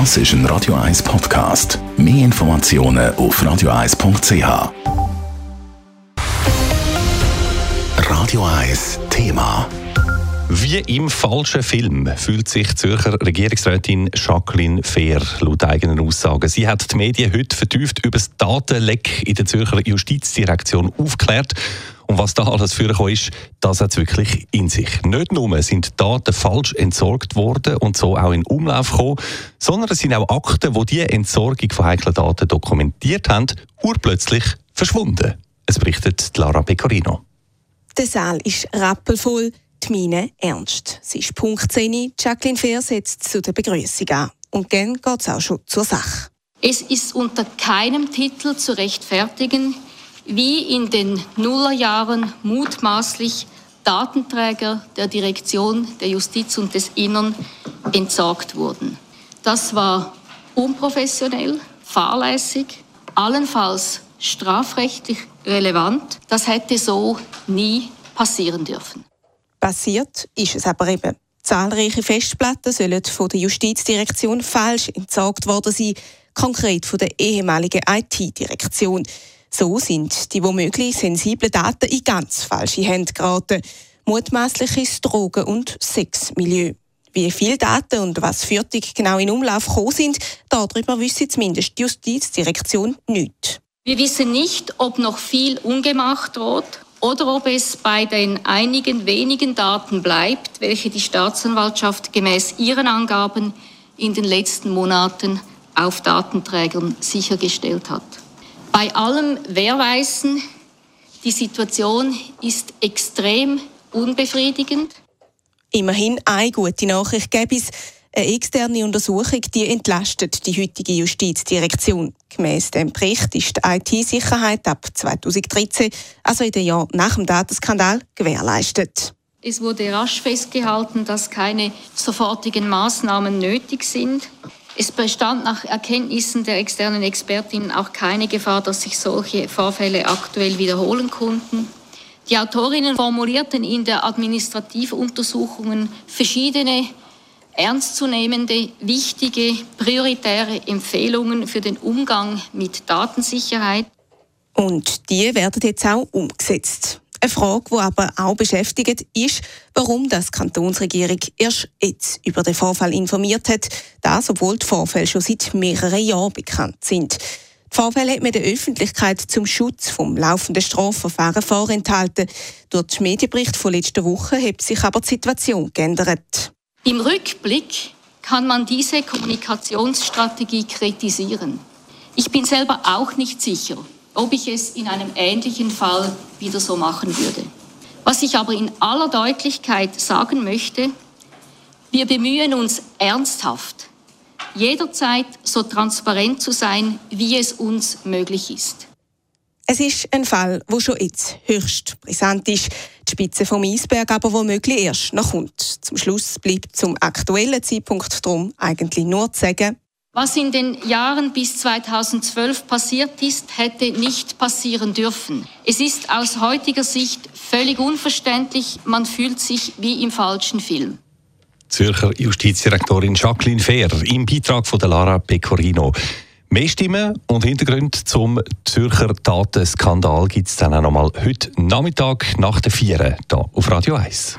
Das ist ein Radio 1 Podcast. Mehr Informationen auf radio1.ch. Radio 1 Thema. Wie im falschen Film fühlt sich Zürcher Regierungsrätin Jacqueline Fehr laut eigenen Aussagen. Sie hat die Medien heute vertieft über das Datenleck in der Zürcher Justizdirektion aufgeklärt. Und was da alles für ist, das hat es wirklich in sich. Nicht nur sind Daten falsch entsorgt worden und so auch in Umlauf gekommen, sondern es sind auch Akten, die diese Entsorgung von heiklen Daten dokumentiert haben, urplötzlich verschwunden. Es berichtet Lara Pecorino. Der Saal ist rappelvoll die Mine ernst. Es ist Punkt 10. Jacqueline Fehr setzt zu der Begrüßung an. Und dann geht es auch schon zur Sache. Es ist unter keinem Titel zu rechtfertigen, wie in den Nullerjahren mutmaßlich Datenträger der Direktion der Justiz und des Innern entsorgt wurden. Das war unprofessionell, fahrlässig, allenfalls strafrechtlich relevant. Das hätte so nie passieren dürfen. Passiert ist es aber eben. Zahlreiche Festplatten sollen von der Justizdirektion falsch entsorgt worden sein, konkret von der ehemaligen IT-Direktion. So sind die womöglich sensiblen Daten in ganz falsche Hände geraten. Mutmaßlich ins Drogen- und Sexmilieu. Wie viele Daten und was für genau in Umlauf gekommen sind, darüber wüsste zumindest die Justizdirektion nicht. Wir wissen nicht, ob noch viel ungemacht droht oder ob es bei den einigen wenigen Daten bleibt, welche die Staatsanwaltschaft gemäß ihren Angaben in den letzten Monaten auf Datenträgern sichergestellt hat. Bei allem Wehrweisen, die Situation ist extrem unbefriedigend. Immerhin eine gute Nachricht gäbe es. Eine externe Untersuchung die entlastet die heutige Justizdirektion. Gemäss dem Bericht ist die IT-Sicherheit ab 2013, also in den Jahren nach dem Datenskandal, gewährleistet. Es wurde rasch festgehalten, dass keine sofortigen Maßnahmen nötig sind. Es bestand nach Erkenntnissen der externen Expertinnen auch keine Gefahr, dass sich solche Vorfälle aktuell wiederholen konnten. Die Autorinnen formulierten in der Administrativuntersuchungen verschiedene ernstzunehmende, wichtige, prioritäre Empfehlungen für den Umgang mit Datensicherheit. Und die werden jetzt auch umgesetzt. Eine Frage, die aber auch beschäftigt, ist, warum das Kantonsregierung erst jetzt über den Vorfall informiert hat, das, obwohl die Vorfälle schon seit mehreren Jahren bekannt sind. Die Vorfälle hat man der Öffentlichkeit zum Schutz vom laufenden Strafverfahren vorenthalten. Durch den Medienbericht von letzter Woche hat sich aber die Situation geändert. Im Rückblick kann man diese Kommunikationsstrategie kritisieren. Ich bin selber auch nicht sicher, ob ich es in einem ähnlichen Fall wieder so machen würde. Was ich aber in aller Deutlichkeit sagen möchte, wir bemühen uns ernsthaft, jederzeit so transparent zu sein, wie es uns möglich ist. Es ist ein Fall, wo schon jetzt höchst brisant ist. Die Spitze vom Eisberg aber womöglich erst noch kommt. Zum Schluss bleibt zum aktuellen Zeitpunkt drum eigentlich nur zu sagen, was in den Jahren bis 2012 passiert ist, hätte nicht passieren dürfen. Es ist aus heutiger Sicht völlig unverständlich. Man fühlt sich wie im falschen Film. Zürcher Justizdirektorin Jacqueline Fehr im Beitrag von Lara Pecorino. Mehr Stimmen und Hintergründe zum Zürcher Datenskandal gibt es dann auch nochmal heute Nachmittag nach der 4 hier auf Radio 1.